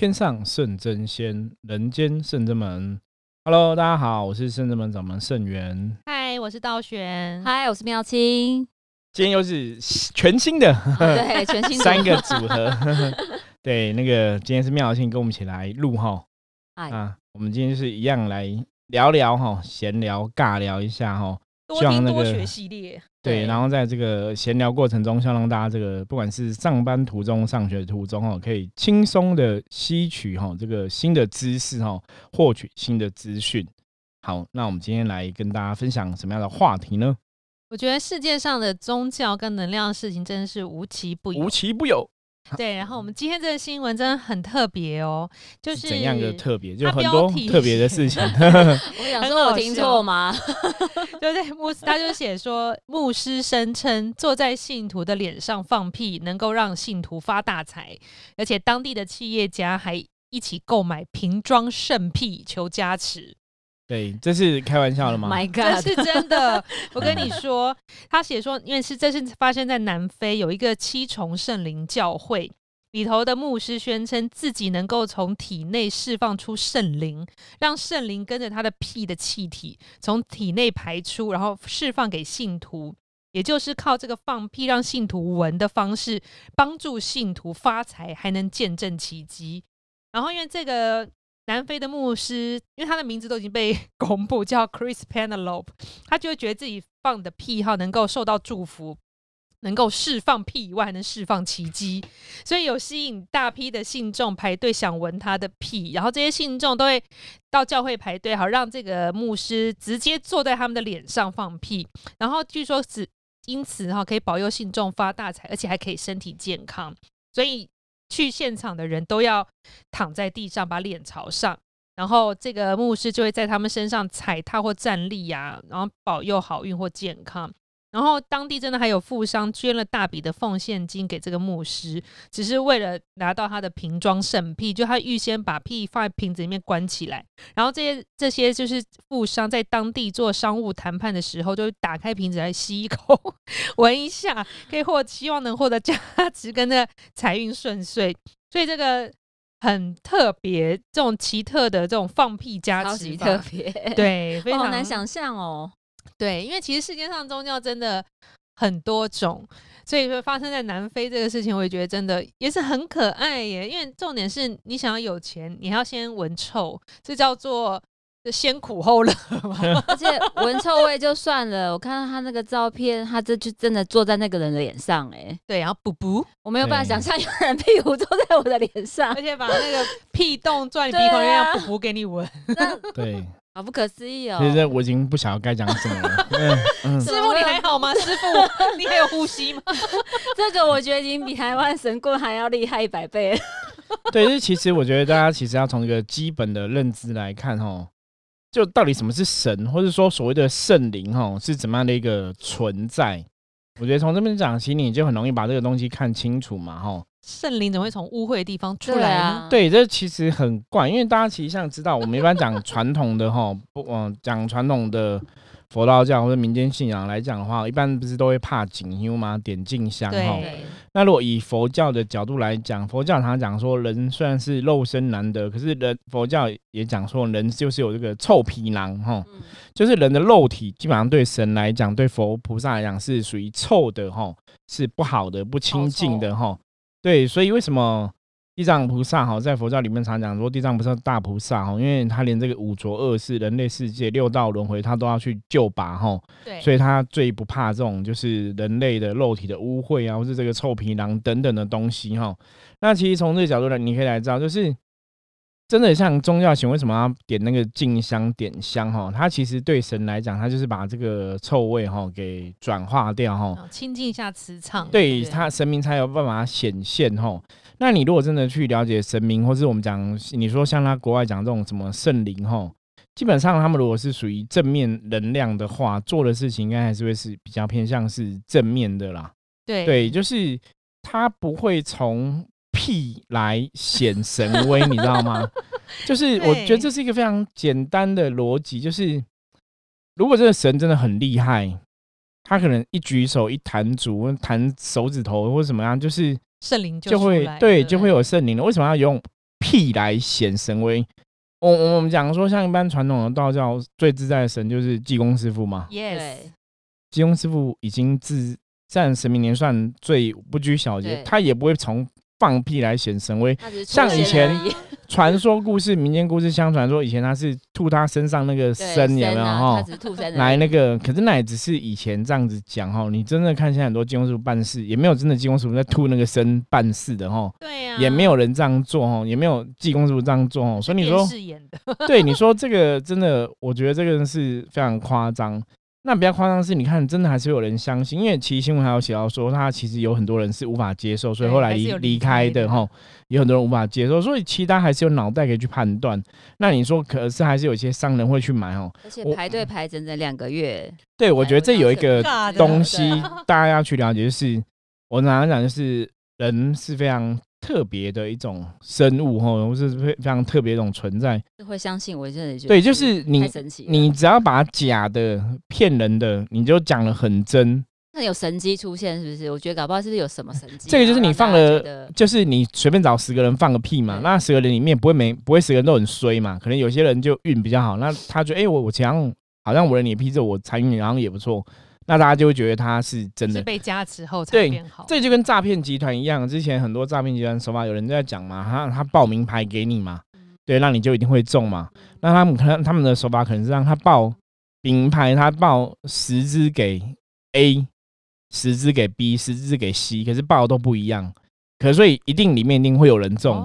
天上圣真仙，人间圣真门。Hello，大家好，我是圣真门掌门圣元。嗨，我是道玄。嗨，我是妙清。今天又是全新的，对，全新三个组合。对，那个今天是妙清跟我们一起来录哈。啊，我们今天就是一样来聊聊哈，闲聊尬聊一下哈。多听多学系列。对，然后在这个闲聊过程中，希望让大家这个不管是上班途中、上学途中哦，可以轻松的吸取哈这个新的知识哈，获取新的资讯。好，那我们今天来跟大家分享什么样的话题呢？我觉得世界上的宗教跟能量的事情真的是无奇不有，无奇不有。对，然后我们今天这个新闻真的很特别哦，就是怎样的特别？就很多特别的事情。我想说，我听错吗？对对，牧师他就写说，牧师声称坐在信徒的脸上放屁能够让信徒发大财，而且当地的企业家还一起购买瓶装圣屁求加持。对，这是开玩笑的吗？My God，这是真的。我跟你说，他写说，因为是这是发生在南非，有一个七重圣灵教会里头的牧师宣称自己能够从体内释放出圣灵，让圣灵跟着他的屁的气体从体内排出，然后释放给信徒，也就是靠这个放屁让信徒闻的方式，帮助信徒发财，还能见证奇迹。然后因为这个。南非的牧师，因为他的名字都已经被 公布，叫 Chris Penelope，他就会觉得自己放的屁哈能够受到祝福，能够释放屁以外，还能释放奇迹，所以有吸引大批的信众排队想闻他的屁，然后这些信众都会到教会排队，好让这个牧师直接坐在他们的脸上放屁，然后据说只因此哈可以保佑信众发大财，而且还可以身体健康，所以。去现场的人都要躺在地上，把脸朝上，然后这个牧师就会在他们身上踩踏或站立呀，然后保佑好运或健康。然后当地真的还有富商捐了大笔的奉献金给这个牧师，只是为了拿到他的瓶装圣屁，就他预先把屁放在瓶子里面关起来，然后这些这些就是富商在当地做商务谈判的时候，就打开瓶子来吸一口，闻一下，可以获希望能获得价值跟那财运顺遂，所以这个很特别，这种奇特的这种放屁加持，特别对，非常难想象哦。对，因为其实世界上宗教真的很多种，所以说发生在南非这个事情，我也觉得真的也是很可爱耶。因为重点是你想要有钱，你要先闻臭，这叫做先苦后乐嘛。而且闻臭味就算了，我看到他那个照片，他这就真的坐在那个人的脸上，哎，对，然后补补，我没有办法想象有人屁股坐在我的脸上，而且把那个屁洞钻你鼻孔里面，补补给你闻，对。好不可思议哦！其实我已经不晓得该讲什么了。师傅你还好吗？师傅 你还有呼吸吗？这个我觉得已经比台湾神棍还要厉害一百倍。对，就其实我觉得大家其实要从一个基本的认知来看哦，就到底什么是神，或者说所谓的圣灵哈是怎么样的一个存在？我觉得从这边讲起，你就很容易把这个东西看清楚嘛哈。圣灵怎么会从污秽的地方出来啊？对，这其实很怪，因为大家其实像知道，我们一般讲传统的哈，不，嗯，讲传统的佛道教或者民间信仰来讲的话，一般不是都会怕景香吗？点静香哈。那如果以佛教的角度来讲，佛教常讲说，人虽然是肉身难得，可是人佛教也讲说，人就是有这个臭皮囊哈，就是人的肉体基本上对神来讲，对佛菩萨来讲是属于臭的哈，是不好的、不清净的哈。对，所以为什么地藏菩萨哈在佛教里面常讲说地藏菩萨大菩萨哈，因为他连这个五浊恶世、人类世界、六道轮回，他都要去救拔哈。对，所以他最不怕这种就是人类的肉体的污秽啊，或是这个臭皮囊等等的东西哈。那其实从这个角度来，你可以来知道，就是。真的像宗教型，为什么要点那个静香点香哈？它其实对神来讲，它就是把这个臭味哈给转化掉哈，清净一下磁场，对它神明才有办法显现哈。那你如果真的去了解神明，或是我们讲你说像他国外讲这种什么圣灵哈，基本上他们如果是属于正面能量的话，做的事情应该还是会是比较偏向是正面的啦。对对，就是他不会从。屁来显神威，你知道吗？就是我觉得这是一个非常简单的逻辑，就是如果这个神真的很厉害，他可能一举手一弹足，弹手指头或者怎么样，就是圣灵就会对，就会有圣灵了。为什么要用屁来显神威。我我我们讲说，像一般传统的道教最自在的神就是济公师傅嘛。Yes，济公师傅已经自占神明年算最不拘小节，他也不会从放屁来显神威。像以前传说故事、民间故事相传说，以前他是吐他身上那个对参，有没有啊哈他？只是吐身来那个，可是那也只是以前这样子讲哈。你真的看现在很多济公师傅办事，也没有真的济公师傅在吐那个身办事的哈，对呀，也没有人这样做哈，也没有济公师傅这样做哈。所以你说对你说这个真的，我觉得这个是非常夸张。那比较夸张的是，你看，真的还是有人相信，因为其实新闻还有写到说，他其实有很多人是无法接受，所以后来离离离开的哈，有很多人无法接受，所以其他还是有脑袋可以去判断。那你说，可是还是有些商人会去买哦。而且排队排整整两个月，对，我觉得这有一个东西 大家要去了解，就是我常常讲，就是人是非常特别的一种生物哈，或是非非常特别一种存在。会相信我真的觉得对，就是你你只要把假的、骗人的，你就讲的很真。那有神机出现是不是？我觉得搞不好是不是有什么神机？这个就是你放了就是你随便找十个人放个屁嘛，那十个人里面不会每不会十个人都很衰嘛，可能有些人就运比较好，那他觉得哎、我我强好像我的脸皮子我财运好像也不错，那大家就会觉得他是真的。是被加持后才变好。这就跟诈骗集团一样，之前很多诈骗集团手法有人在讲嘛，他他报名牌给你嘛，对，那你就一定会中嘛。那他们可能他们的手法可能是让他报名牌，他报十支给 A，十支给 B，十支给 C，可是报的都不一样，可所以一定里面一定会有人中。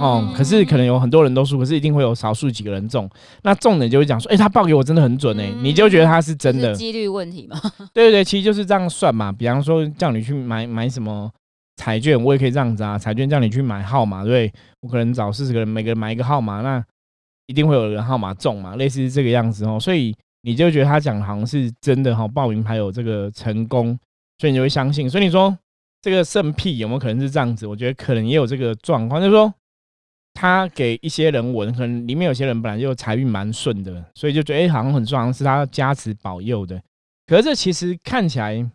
哦，可是可能有很多人都输，可是一定会有少数几个人中。那中的就会讲说，哎、他报给我真的很准哎、嗯你就觉得他是真的。几率问题嘛。对对对，其实就是这样算嘛。比方说叫你去买买什么彩券，我也可以这样子啊。彩券叫你去买号码，对，我可能找四十个人，每个人买一个号码，那一定会有人号码中嘛，类似是这个样子哦。所以你就觉得他讲的好像是真的哈、报名牌有这个成功，所以你就会相信。所以你说这个圣屁有没有可能是这样子？我觉得可能也有这个状况，就是说。他给一些人闻，可能里面有些人本来就财运蛮顺的，所以就觉得哎、好像很顺，好像是他加持保佑的。可是这其实看起来，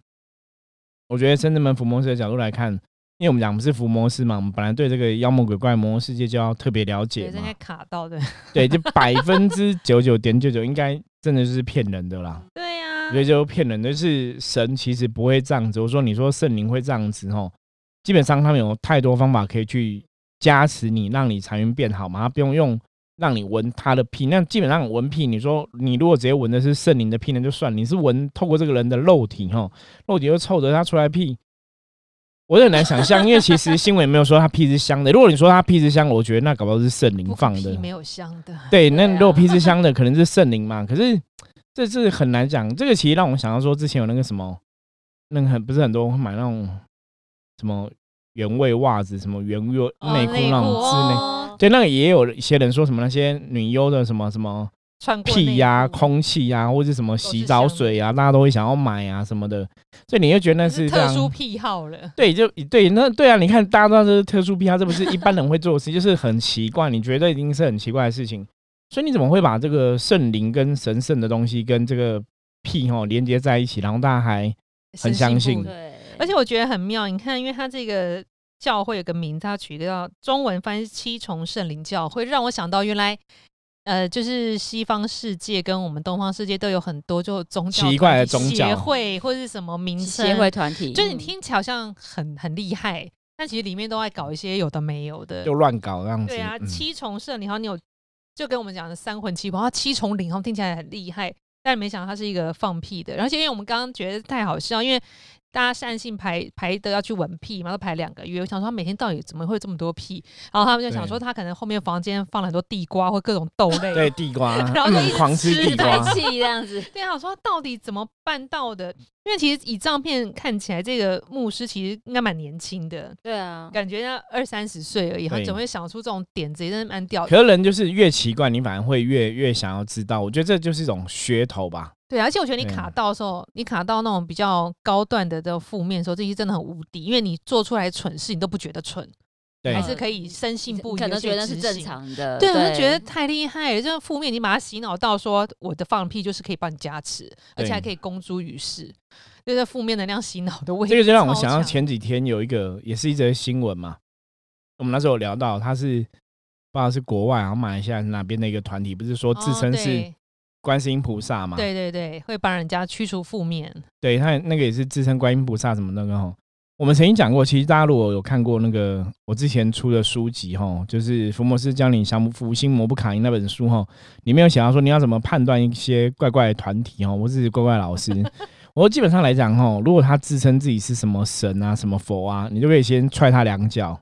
我觉得深圳门伏魔师的角度来看，因为我们讲不是伏魔师嘛，我们本来对这个妖魔鬼怪魔世界就要特别了解应嘛该。卡到的。对，就百分之九九点九九应该真的就是骗人的啦。对呀所以就骗人的是神其实不会这样子。我说你说圣灵会这样子哦，基本上他们有太多方法可以去加持你，让你财运变好嘛，他不用用让你闻他的屁。那基本上闻屁，你说你如果直接闻的是圣灵的屁，那就算；你是闻透过这个人的肉体吼，肉体又臭着，他出来屁。我很难想象，因为其实新闻也没有说他屁是香的。如果你说他屁是香，我觉得那搞不好是圣灵放的。屁没有香的。对，那如果屁是香的，可能是圣灵嘛。可是这是很难讲。这个其实让我想到说，之前有那个什么，那个很不是很多人会买那种什么原味袜子、什么原味哦内裤那种之类。哦，对，那个也有一些人说什么那些女优的什么什么穿屁呀、空气呀、或者什么洗澡水啊，大家都会想要买啊什么的。所以你就觉得那这是。特殊癖好了。对，就对，那对啊，你看大家都知道这是特殊癖好，这不是一般人会做的事，就是很奇怪，你觉得一定是很奇怪的事情，所以你怎么会把这个圣灵跟神圣的东西跟这个屁哈连接在一起，然后大家还很相信对，而且我觉得很妙，你看，因为它这个教会有个名字，它取叫中文翻译是七重圣灵教会，让我想到原来。呃，就是西方世界跟我们东方世界都有很多就宗教奇怪的宗教协会或者是什么名称协会团体，就是你嗯听起来好像很很厉害，但其实里面都在搞一些有的没有的。就乱搞这样子。对啊，嗯七重圣灵，好像你有就跟我们讲的三魂七魄，他七重灵，好像听起来很厉害，但没想到他是一个放屁的。而且因为我们刚刚觉得太好笑，因为大家善性排排的要去闻屁嘛，都排两个月。我想说他每天到底怎么会这么多屁？然后他们就想对说他可能后面房间放了很多地瓜或各种豆类。对地瓜，然后就一直嗯狂吃吃地瓜排，气这样子，对啊，我说他到底怎么办到的？因为其实以照片看起来，这个牧师其实应该蛮年轻的，对啊，感觉要二三十岁而已，他对怎么会想出这种点子？也真的蛮屌的。可是人就是越奇怪，你反而会越越想要知道。我觉得这就是一种噱头吧。对，而且我觉得你卡到的时候，你卡到那种比较高段的的负面的时候，这些真的很无敌，因为你做出来蠢事，你都不觉得蠢，对还是可以深信不疑，可能觉得是正。常的，对，我就觉得太厉害了。这种负面，你把它洗脑到说我的放屁就是可以帮你加持，而且还可以公诸于世，就是负面能量洗脑的位置。这个就让我想到到前几天有一个也是一则新闻嘛，我们那时候有聊到，他是不知道是国外啊，马来西亚哪边的一个团体，不是说自称是哦观世音菩萨嘛？对对对，会帮人家驱除负面。对他那个也是自称观音菩萨什么那个哈。我们曾经讲过，其实大家如果有看过那个我之前出的书籍哈，就是《福摩斯教你降服心魔不卡因》那本书哈，里面有写到说你要怎么判断一些怪怪的团体哈，我是怪怪老师。我说基本上来讲哈，如果他自称自己是什么神啊、什么佛啊，你就可以先踹他两脚。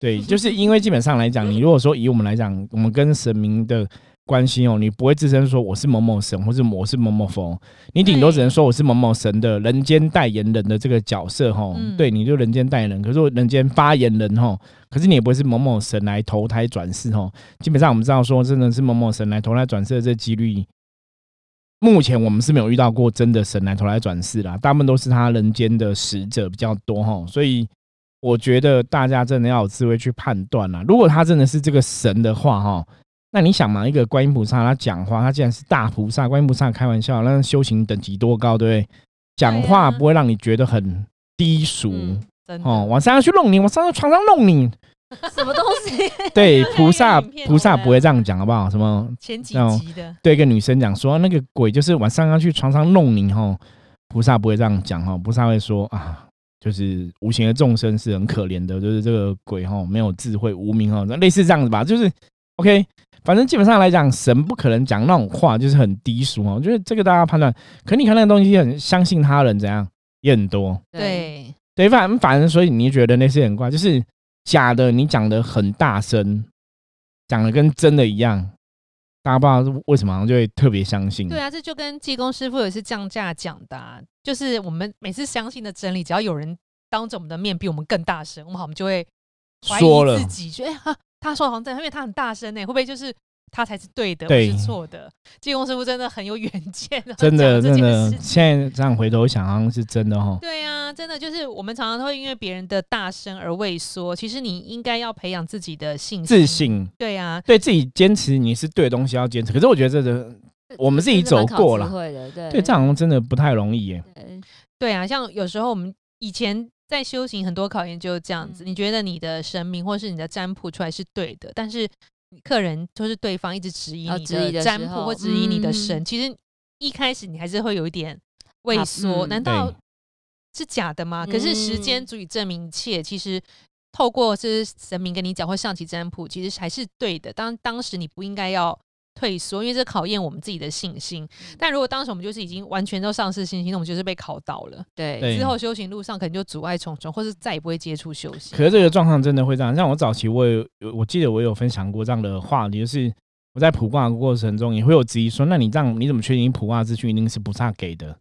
对，就是因为基本上来讲，你如果说以我们来讲，我们跟神明的关心哦，你不会自称说我是某某神，或是我是某某佛，你顶多只能说我是某某神的人间代言人的这个角色哈。嗯对，你就人间代言人，可是我人间发言人哈，可是你也不会是某某神来投胎转世哈。基本上我们知道说，真的是某某神来投胎转世的这几率。目前我们是没有遇到过真的神来投胎转世啦，大部分都是他人间的使者比较多哈，所以我觉得大家真的要有智慧去判断啦。如果他真的是这个神的话哈，那你想嘛，一个观音菩萨他讲话，他既然是大菩萨，观音菩萨开玩笑，那修行等级多高，对不对？讲话不会让你觉得很低俗、嗯，哦，晚上要去弄你，晚上要床上弄你，什么东西？对，菩萨菩萨不会这样讲，好不好？什么前几集的，对一个女生讲说，那个鬼就是晚上要去床上弄你哈，菩萨不会这样讲哈，菩萨会说啊，就是无形的众生是很可怜的，就是这个鬼哈没有智慧无名哈，那类似这样子吧，就是 OK，反正基本上来讲，神不可能讲那种话，就是很低俗哦，我觉得这个大家判断，可你看那个东西很相信他人怎样？也很多，对，对，反反正所以你觉得那些很怪，就是假的，你讲的很大声，讲的跟真的一样，大家不知道是为什么好像就会特别相信。对啊，这就跟济公师傅也是降价讲的、啊，就是我们每次相信的真理，只要有人当着我们的面比我们更大声，我们好，我们就会怀说了。疑自己，觉得他说好像对，因为他很大声呢，会不会就是他才是对的，对我是错的？济公师傅真的很有远见，真的真的，现在这样回头想，好像是真的哦。对啊，真的就是我们常常会因为别人的大声而畏缩，其实你应该要培养自己的信心。自。信，对啊，对自己坚持你是对的东西要坚持。可是我觉得这个我们自己走过了对对这样好像真的不太容易耶。对对啊，像有时候我们以前在修行，很多考验就是这样子。嗯你觉得你的神明或是你的占卜出来是对的，但是客人就是对方一直质疑你的占卜或质疑你的嗯神，其实一开始你还是会有一点畏缩。嗯难道是假的吗？可是时间嗯足以证明一切。其实透过这神明跟你讲或象棋占卜，其实还是对的。当当时你不应该要退缩，因为这考验我们自己的信心。嗯但如果当时我们就是已经完全都丧失信心，那我们就是被考倒了。对对之后修行路上可能就阻碍重重，或是再也不会接触修行。可是这个状况真的会这样。像我早期我有，我记得我有分享过这样的话题，就是我在卜卦的过程中也会有质疑说，那你这样你怎么确定卜卦资讯一定是菩萨给的？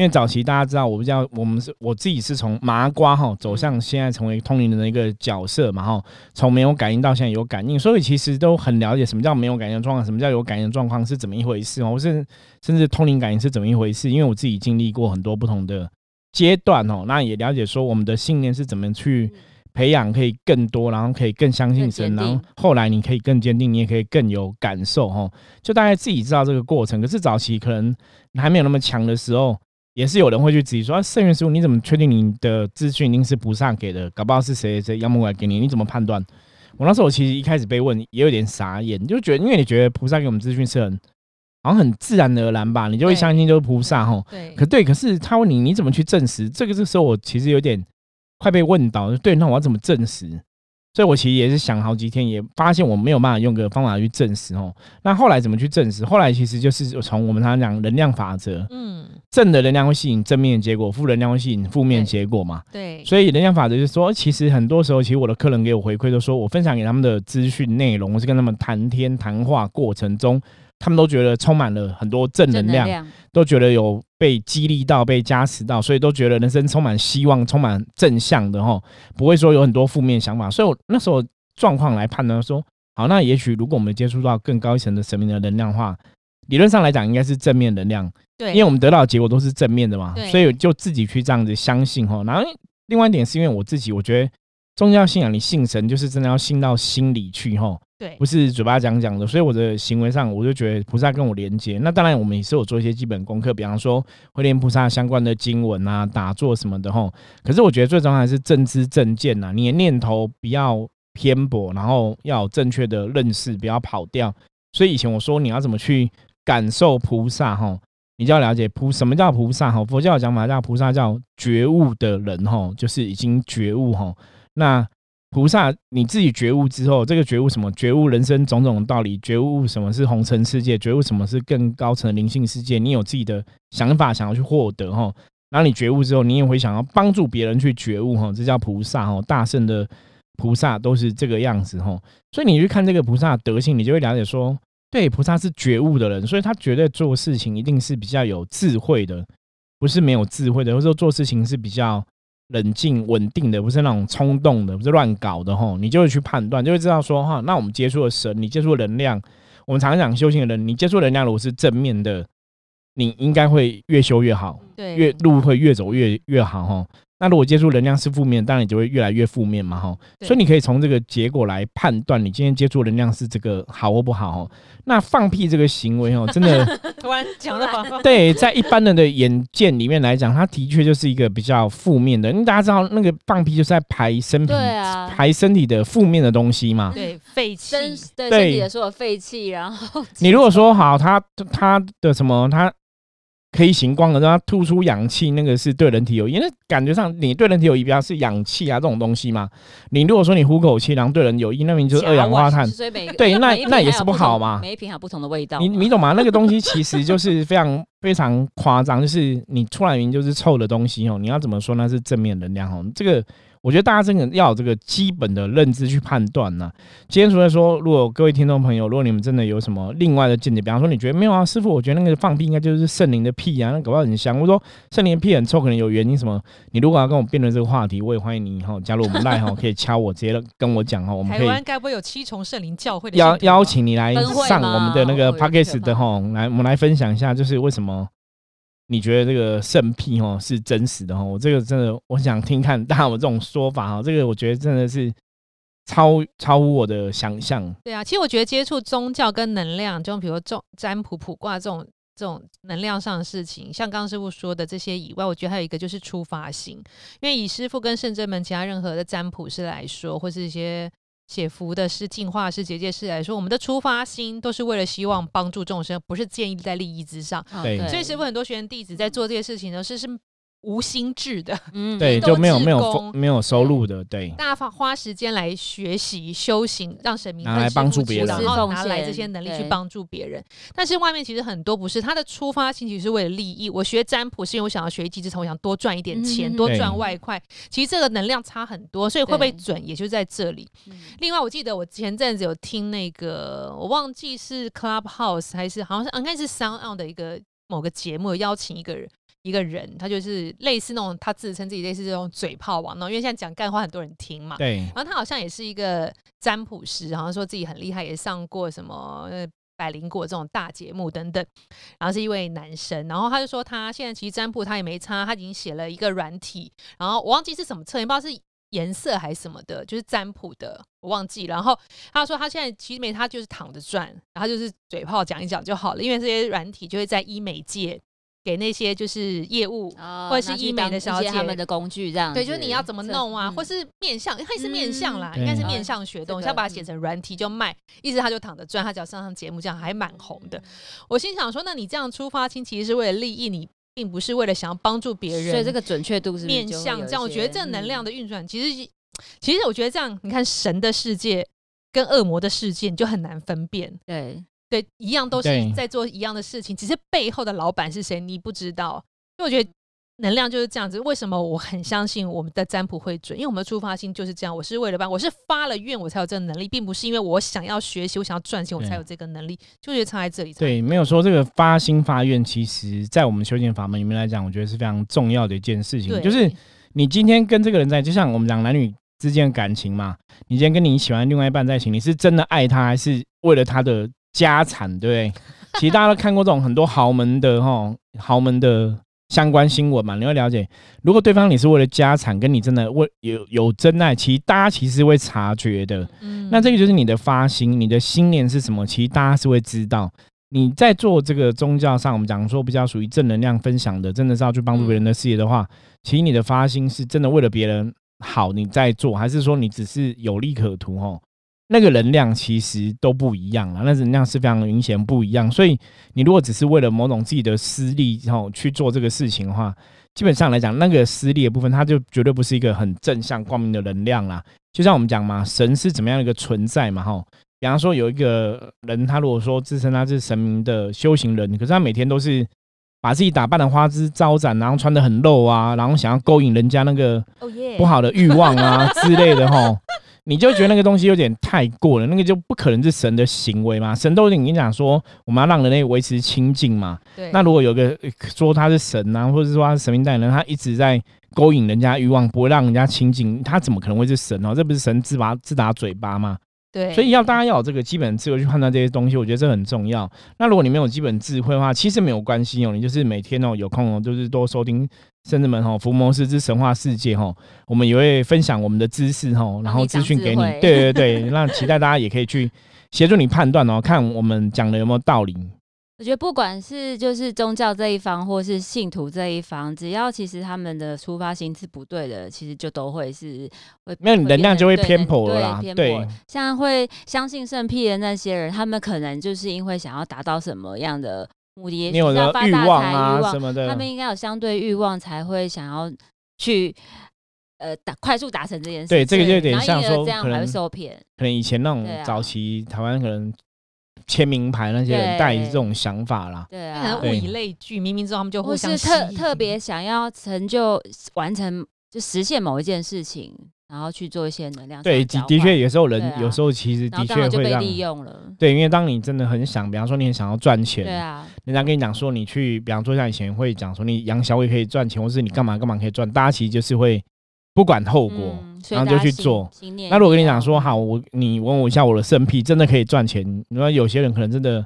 因为早期大家知道，我不知道我们是我自己是从麻瓜哈走向现在成为通灵人的一个角色嘛哈，从没有感应到现在有感应，所以其实都很了解什么叫没有感应的状况，什么叫有感应的状况是怎么一回事哦，或是甚至通灵感应是怎么一回事，因为我自己经历过很多不同的阶段哦，那也了解说我们的信念是怎么去培养，可以更多，然后可以更相信神，然后后来你可以更坚定，你也可以更有感受哦，就大概自己知道这个过程。可是早期可能还没有那么强的时候。也是有人会去质疑说，啊，圣元师傅，你怎么确定你的资讯一定是菩萨给的？搞不好是谁谁妖魔鬼怪给你，你怎么判断？我那时候我其实一开始被问也有点傻眼，就觉得因为你觉得菩萨给我们资讯是很好像很自然而然吧，你就会相信就是菩萨吼。对，可对，可是他问你你怎么去证实？这个这时候我其实有点快被问倒，对，那我要怎么证实？所以我其实也是想好几天，也发现我没有办法用个方法去证实哦。那后来怎么去证实？后来其实就是从我们常常讲能量法则，嗯，正的能量会吸引正面的结果，负能量会吸引负面的结果嘛。对，所以能量法则就是说，其实很多时候，其实我的客人给我回馈都说，我分享给他们的资讯内容，我是跟他们谈天谈话过程中，他们都觉得充满了很多正能量，能量，都觉得有被激励到、被加持到，所以都觉得人生充满希望、充满正向的哈，不会说有很多负面想法。所以我那时候状况来判断说，好，那也许如果我们接触到更高一层的神明的能量的话，理论上来讲应该是正面能量，对，因为我们得到的结果都是正面的嘛，所以就自己去这样子相信哈。然后另外一点是因为我自己，我觉得宗教信仰你信神就是真的要信到心里去哈，对不是嘴巴讲讲的，所以我的行为上我就觉得菩萨跟我连接。那当然我们也是有做一些基本功课，比方说会念菩萨相关的经文啊、打坐什么的哈。可是我觉得最重要还是正知正见呐，你的念头不要偏颇，然后要有正确的认识，不要跑掉。所以以前我说你要怎么去感受菩萨哈，你就要了解菩什么叫菩萨哈。佛教讲法叫菩萨叫觉悟的人哈，就是已经觉悟哈。那菩萨你自己觉悟之后，这个觉悟什么？觉悟人生种种道理，觉悟什么是红尘世界，觉悟什么是更高层的灵性世界。你有自己的想法，想要去获得哈。然后你觉悟之后，你也会想要帮助别人去觉悟哈，这叫菩萨哈，大圣的菩萨都是这个样子哈。所以你去看这个菩萨德性，你就会了解说，对，菩萨是觉悟的人，所以他绝对做事情一定是比较有智慧的，不是没有智慧的，或者说做事情是比较冷静稳定的，不是那种冲动的，不是乱搞的吼。你就会去判断，就会知道说哈，那我们接触的神，你接触能量，我们常常讲修行的人，你接触能量如果是正面的。你应该会越修越好，对，越路会越走越越好哈。那如果接触能量是负面，当然你就会越来越负面嘛哈。所以你可以从这个结果来判断，你今天接触能量是这个好或不好。那放屁这个行为哦，真的 突然讲了 对，在一般人的眼见里面来讲，它的确就是一个比较负面的。因为大家知道，那个放屁就是在排身体，排身体的负面的东西嘛。对，废气，对身体的所有废气。然后你如果说好，他他的什么他。可以行光的，让它吐出氧气，那个是对人体有益。那感觉上，你对人体有益，比方是氧气啊这种东西嘛。你如果说你呼口气，然后对人有益，那名就是二氧化碳。对，那那也是不好嘛。每一瓶还有不同的味道。你你懂吗？那个东西其实就是非常 非常夸张，就是你出来名就是臭的东西哦。你要怎么说那是正面能量哦？这个。我觉得大家真的要有这个基本的认知去判断呢。今天除了说，如果各位听众朋友，如果你们真的有什么另外的见解，比方说你觉得没有啊，师傅，我觉得那个放屁应该就是圣灵的屁啊，那搞不好很香。我说圣灵的屁很臭，可能有原因什么？你如果要跟我辩论这个话题，我也欢迎你哈加入我们赖哈，可以敲我直接跟我讲哈。我们台湾该不会有七重圣灵教会的邀邀请你来上我们的那个 p a c k a g e 的哈，来我们来分享一下，就是为什么？你觉得这个圣癖哦是真实的哈？我这个真的我想听看，大家有这种说法哈？这个我觉得真的是超超乎我的想象。对啊，其实我觉得接触宗教跟能量，就比如占占卜、卜卦这种这种能量上的事情，像刚刚师傅说的这些以外，我觉得还有一个就是出发心，因为以师傅跟圣真门其他任何的占卜师来说，或是一些。写福的是进化是、结界师来说，我们的出发心都是为了希望帮助众生，不是建立在利益之上。对，所以师傅很多学员弟子在做这些事情呢，是是。无心智的，嗯，对，就没有没有没有收入的，对。大家花花时间来学习修行，让神明拿来帮助别人，然后拿来这些能力去帮助别人。但是外面其实很多不是他的出发心，其实是为了利益。我学占卜是因为我想要学机之长，我想多赚一点钱，多赚外快。其实这个能量差很多，所以会不会准，也就在这里。另外，我记得我前阵子有听那个，我忘记是 Clubhouse 还是好像是应该是 Sound On 的一个某个节目，邀请一个人。一个人，他就是类似那种，他自称自己类似这种嘴炮王，那因为现在讲干话很多人听嘛。对。然后他好像也是一个占卜师，好像说自己很厉害，也上过什么百灵果这种大节目等等。然后是一位男生，然后他就说他现在其实占卜他也没差，他已经写了一个软体，然后我忘记是什么测验，不知道是颜色还是什么的，就是占卜的，我忘记。然后他说他现在其实没他就是躺着赚，然后就是嘴炮讲一讲就好了，因为这些软体就会在医美界。给那些就是业务或者是医美的小姐他们的工具这样，对，就是你要怎么弄啊，或是面相，它是面向啦，应该是面向学东西，要把它写成软体就卖，一直他就躺着赚，他只要上上节目这样还蛮红的。我心想说，那你这样出发其实是为了利益，你并不是为了想要帮助别人，所以这个准确度是面向这样。我觉得这能量的运转，其实其实我觉得这样，你看神的世界跟恶魔的世界，你就很难分辨。对。对，一样都是在做一样的事情，只是背后的老板是谁你不知道。因为我觉得能量就是这样子。为什么我很相信我们的占卜会准？因为我们的出发心就是这样。我是为了办，我是发了愿我才有这个能力，并不是因为我想要学习，我想要赚钱我才有这个能力。就觉得差在这里。对，没有说这个发心发愿，其实在我们修行法门里面来讲，我觉得是非常重要的一件事情。就是你今天跟这个人在，就像我们讲男女之间的感情嘛，你今天跟你喜欢另外一半在一起，你是真的爱他，还是为了他的？家产对不对？其实大家都看过这种很多豪门的哈豪门的相关新闻嘛，你会了解，如果对方你是为了家产，跟你真的为有有真爱，其实大家其实会察觉的。嗯，那这个就是你的发心，你的心念是什么？其实大家是会知道。你在做这个宗教上，我们讲说比较属于正能量分享的，真的是要去帮助别人的事业的话，其实你的发心是真的为了别人好你在做，还是说你只是有利可图哦，那个能量其实都不一样了，那能量是非常明显不一样。所以你如果只是为了某种自己的私利然后去做这个事情的话，基本上来讲，那个私利的部分，它就绝对不是一个很正向光明的能量啦。就像我们讲嘛，神是怎么样的一个存在嘛，哈。比方说有一个人，他如果说自称他是神明的修行人，可是他每天都是把自己打扮的花枝招展，然后穿的很露啊，然后想要勾引人家那个不好的欲望啊之类的，哈。你就觉得那个东西有点太过了，那个就不可能是神的行为嘛？神都已经讲说，我们要让人类维持清净嘛。对。那如果有个说他是神啊，或者说他是神明代言人，他一直在勾引人家欲望，不会让人家清净，他怎么可能会是神哦？这不是神自拔自打嘴巴吗？对。所以要大家要有这个基本智慧去判断这些东西，我觉得这很重要。那如果你没有基本智慧的话，其实没有关系哦，你就是每天哦有空哦，就是多收听。圣子们哦《福摩斯之神话世界哦，我们也会分享我们的知识哦，然后资讯给你，对对对，那期待大家也可以去协助你判断哦，看我们讲的有没有道理。我觉得不管是就是宗教这一方，或是信徒这一方，只要其实他们的出发心是不对的，其实就都会是会没有能量就会偏颇了啦。对，像会相信圣屁的那些人，他们可能就是因为想要达到什么样的。目的，你有的欲望啊什么的，他们应该有相对欲望才会想要去呃达快速达成这件事。对，这个就有点像说，这样还会受骗。可能以前那种早期台湾可能签名牌那些人带这种想法啦。对啊，物以类聚，明明之中他们就互相特特别想要成就完成就实现某一件事情。然后去做一些能量对，的的确有时候人有时候其实的确会被利用了。对，因为当你真的很想，比方说你很想要赚钱，对啊，人家跟你讲说你去，比方说像以前会讲说你养小也可以赚钱，或是你干嘛干嘛可以赚，大家其实就是会不管后果，然后就去做。那如果跟你讲说好，我你问我一下我的生僻真的可以赚钱，你说有些人可能真的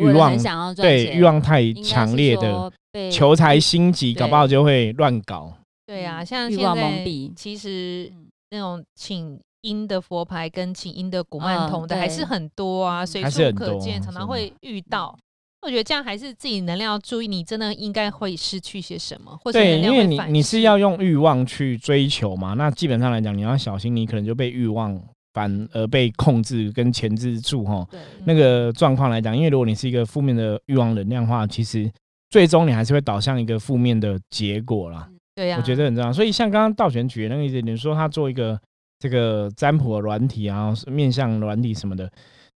欲望对欲望太强烈的求财心急，搞不好就会乱搞。对啊，像现在其实。那种请阴的佛牌跟请阴的古曼童的还是很多啊，随处可见，常常会遇到。我觉得这样还是自己能量要注意，你真的应该会失去些什么，或者对，因为你你是要用欲望去追求嘛，那基本上来讲，你要小心，你可能就被欲望反而被控制跟钳制住哈。那个状况来讲，因为如果你是一个负面的欲望能量的话，其实最终你还是会导向一个负面的结果啦。对呀，我觉得很重要。所以像刚刚道玄举的那个例子，你说他做一个这个占卜的软体啊，面向软体什么的，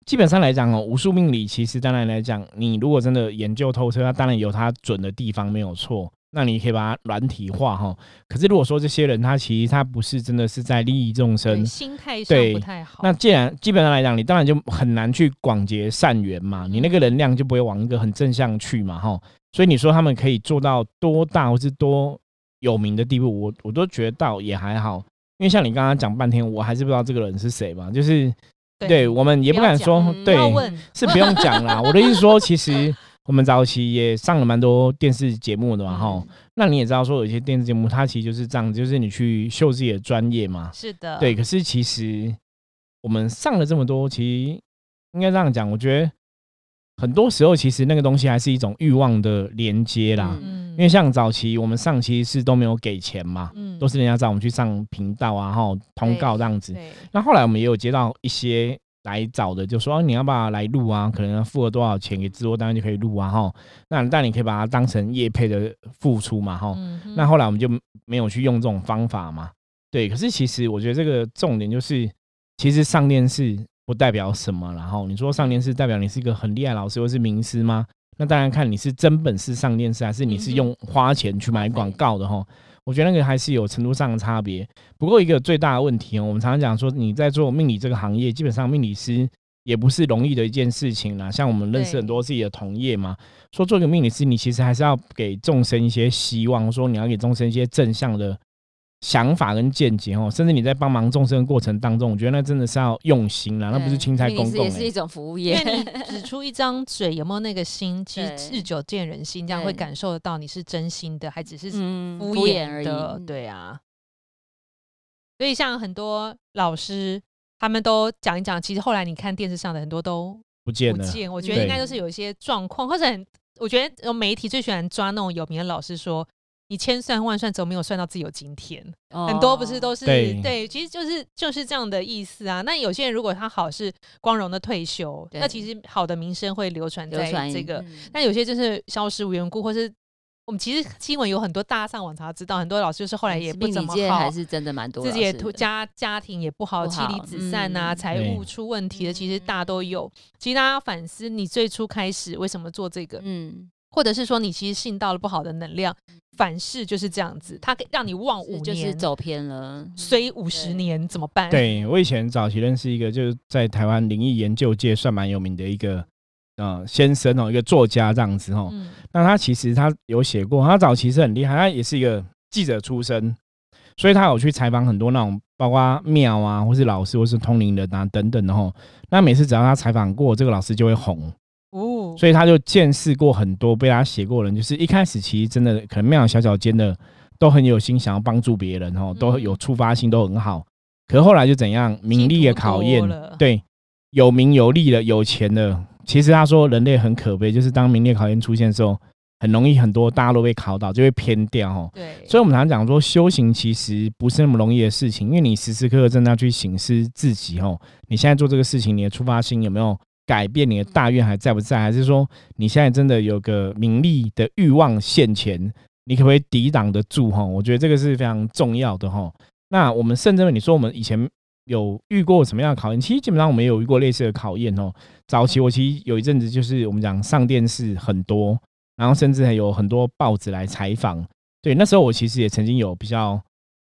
基本上来讲哦，武术命理其实当然来讲，你如果真的研究透彻，它当然有它准的地方，没有错。那你可以把它软体化哈。可是如果说这些人他其实他不是真的是在利益众生，心态上不太好。那既然基本上来讲，你当然就很难去广结善缘嘛，你那个能量就不会往一个很正向去嘛哈。所以你说他们可以做到多大或是多？有名的地步，我我都觉得到也还好，因为像你刚刚讲半天，我还是不知道这个人是谁嘛。就是对我们也不敢说，对，是不用讲啦。我的意思说，其实我们早期也上了蛮多电视节目的嘛，哈。那你也知道，说有些电视节目，它其实就是这样，就是你去秀自己的专业嘛。是的，对。可是其实我们上了这么多，其实应该这样讲，我觉得很多时候其实那个东西还是一种欲望的连接啦。因为像早期我们上期是都没有给钱嘛，嗯，都是人家找我们去上频道啊，哈，通告这样子。那后来我们也有接到一些来找的，就说你要不要来录啊？可能要付了多少钱给制作单位就可以录啊，哈。那但你可以把它当成业配的付出嘛，哈。那后来我们就没有去用这种方法嘛。对，可是其实我觉得这个重点就是，其实上电视不代表什么，然后你说上电视代表你是一个很厉害老师或是名师吗？那当然看你是真本事上电视，还是你是用花钱去买广告的哈。我觉得那个还是有程度上的差别。不过一个最大的问题哦，我们常常讲说你在做命理这个行业，基本上命理师也不是容易的一件事情啦。像我们认识很多自己的同业嘛，说做一个命理师，你其实还是要给众生一些希望，说你要给众生一些正向的。想法跟见解哦，甚至你在帮忙众生的过程当中，我觉得那真的是要用心啦，那不是青菜公公。也是一种服务业。指出一张嘴有没有那个心，其实日久见人心，这样会感受得到你是真心的，还只是敷衍而已。对啊。所以像很多老师，他们都讲一讲，其实后来你看电视上的很多都不见了。我觉得应该都是有一些状况，或者我觉得媒体最喜欢抓那种有名的老师说。你千算万算，怎么没有算到自己有今天？很多不是都是对对，其实就是就是这样的意思啊。那有些人如果他好是光荣的退休，那其实好的名声会流传在流传这个。嗯但有些就是消失无缘故，或是我们其实新闻有很多，大家上网查知道，很多老师就是后来也不怎么好还，是真的蛮多自己家家庭也不好，妻离子散啊，嗯财务出问题的，其实大家都有。其实大家反思，你最初开始为什么做这个，嗯，或者是说你其实信到了不好的能量，反噬就是这样子，它可以让你忘五年就是，走偏了，衰五十年怎么办？对我以前早期认识一个，就是在台湾灵异研究界算蛮有名的一个呃先生哦，一个作家这样子哦。嗯，那他其实他有写过，他早期是很厉害，他也是一个记者出身，所以他有去采访很多那种包括庙啊，或是老师，或是通灵人啊等等的吼。那每次只要他采访过这个老师，就会红，哦，所以他就见识过很多被他写过的人，就是一开始其实真的可能庙小小间的都很有心，想要帮助别人哦，都有触发性，都很好。可是后来就怎样，名利的考验对，有名有利了，有钱了。其实他说人类很可悲，就是当名利考验出现的时候，很容易很多大家都被考倒，就会偏掉哦。对，所以我们常常讲说，修行其实不是那么容易的事情，因为你时时刻刻真的要去醒思自己哦。你现在做这个事情，你的出发心有没有改变？你的大愿还在不在？还是说你现在真的有个名利的欲望现前，你可不可以抵挡得住？哈，我觉得这个是非常重要的哈。那我们甚至你说我们以前有遇过什么样的考验？其实基本上我们也有遇过类似的考验哦。早期我其实有一阵子就是我们讲上电视很多，然后甚至还有很多报纸来采访。对，那时候我其实也曾经有比较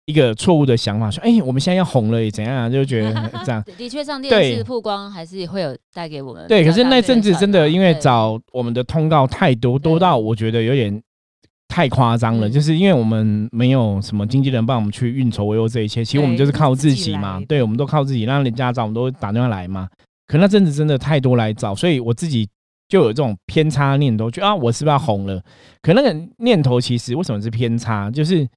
一个错误的想法，说，哎、我们现在要红了，也怎样啊？就觉得 这样。的确上电对视曝光还是会有带给我们对，可是那阵子真的因为找我们的通告太多，多到我觉得有点太夸张了。嗯就是因为我们没有什么经纪人帮我们去运筹帷幄这一切，其实我们就是靠自己嘛来。对，我们都靠自己，让人家找我们都打电话来嘛。可那阵子真的太多来找，所以我自己就有这种偏差念头，觉得啊，我是不是要红了？可那个念头其实为什么是偏差？就是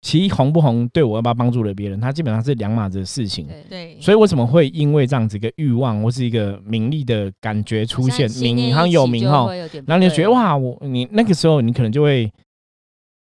其实红不红对我要不要帮助了别人，它基本上是两码子的事情。对。对，所以为什么会因为这样子一个欲望或是一个名利的感觉出现，名好像有名哈，，然后你就觉得哇，我你那个时候你可能就会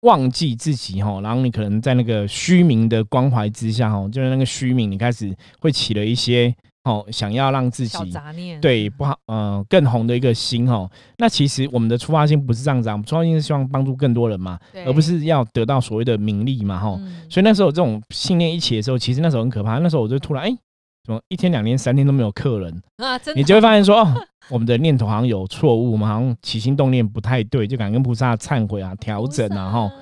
忘记自己哈，然后你可能在那个虚名的关怀之下哈，就是那个虚名，你开始会起了一些哦，想要让自己杂念，对不好呃更红的一个心哦。那其实我们的出发心不是这样子啊，我们出发心是希望帮助更多人嘛，而不是要得到所谓的名利嘛哈。嗯所以那时候这种信念一起的时候，其实那时候很可怕。那时候我就突然哎，怎么一天两天三天都没有客人？啊，真的你就会发现说，哦，我们的念头好像有错误，我们好像起心动念不太对，就敢跟菩萨忏悔啊、调整啊，哈。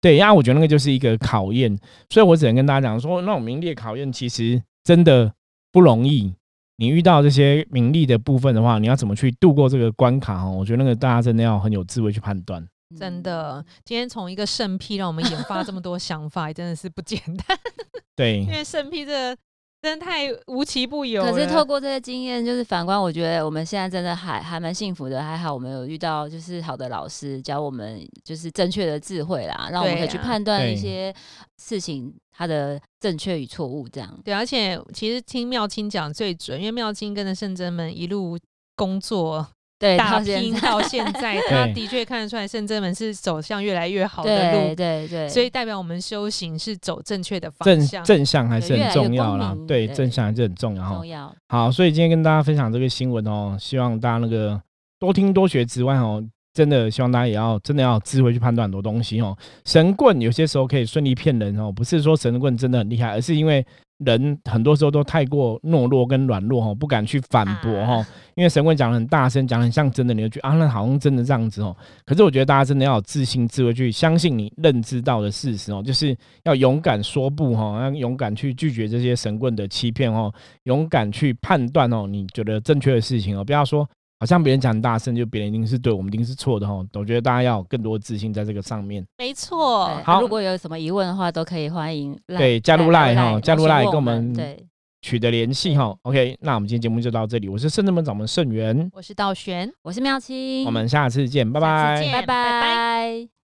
对，然后我觉得那个就是一个考验，所以我只能跟大家讲说，那种名利的考验其实真的不容易。你遇到这些名利的部分的话，你要怎么去度过这个关卡？哦，我觉得那个大家真的要很有智慧去判断。真的，今天从一个圣癖让我们研发这么多想法，真的是不简单。对 因，为圣癖这个真的太无奇不有了。可是透过这些经验，就是反观，我觉得我们现在真的还还蛮幸福的，还好我们有遇到就是好的老师教我们就是正确的智慧啦，让我们可以去判断一些事情它的正确与错误，这样。对，而且其实听妙清讲最准，因为妙清跟着圣真们一路工作对，打到 现在拼到现在，他的确看得出来圣真们是走向越来越好的路，对对，所以代表我们修行是走正确的方向。正向还是很重要啦。对，正向还是很重要哈重。要。好，所以今天跟大家分享这个新闻哦，希望大家那个多听多学之外哦，真的希望大家也要真的要智慧去判断很多东西哦。神棍有些时候可以顺利骗人哦，不是说神棍真的很厉害，而是因为人很多时候都太过懦弱跟软弱哈，不敢去反驳哦。啊因为神棍讲的很大声，讲得很像真的，你就觉得啊，那好像真的这样子哦。可是我觉得大家真的要有自信、智慧去相信你认知到的事实哦，就是要勇敢说不哈，要勇敢去拒绝这些神棍的欺骗哦，勇敢去判断哦，你觉得正确的事情哦，不要说好像别人讲很大声，就别人一定是对，我们一定是错的哈。我觉得大家要有更多自信在这个上面。没错，好如果有什么疑问的话，都可以欢迎对加入赖哈加入赖询问跟我们对，取得联系哈，OK，那我们今天节目就到这里，我是圣正门掌门盛元，我是道玄，我是妙清，我们下次见，拜拜下次见。拜拜拜拜。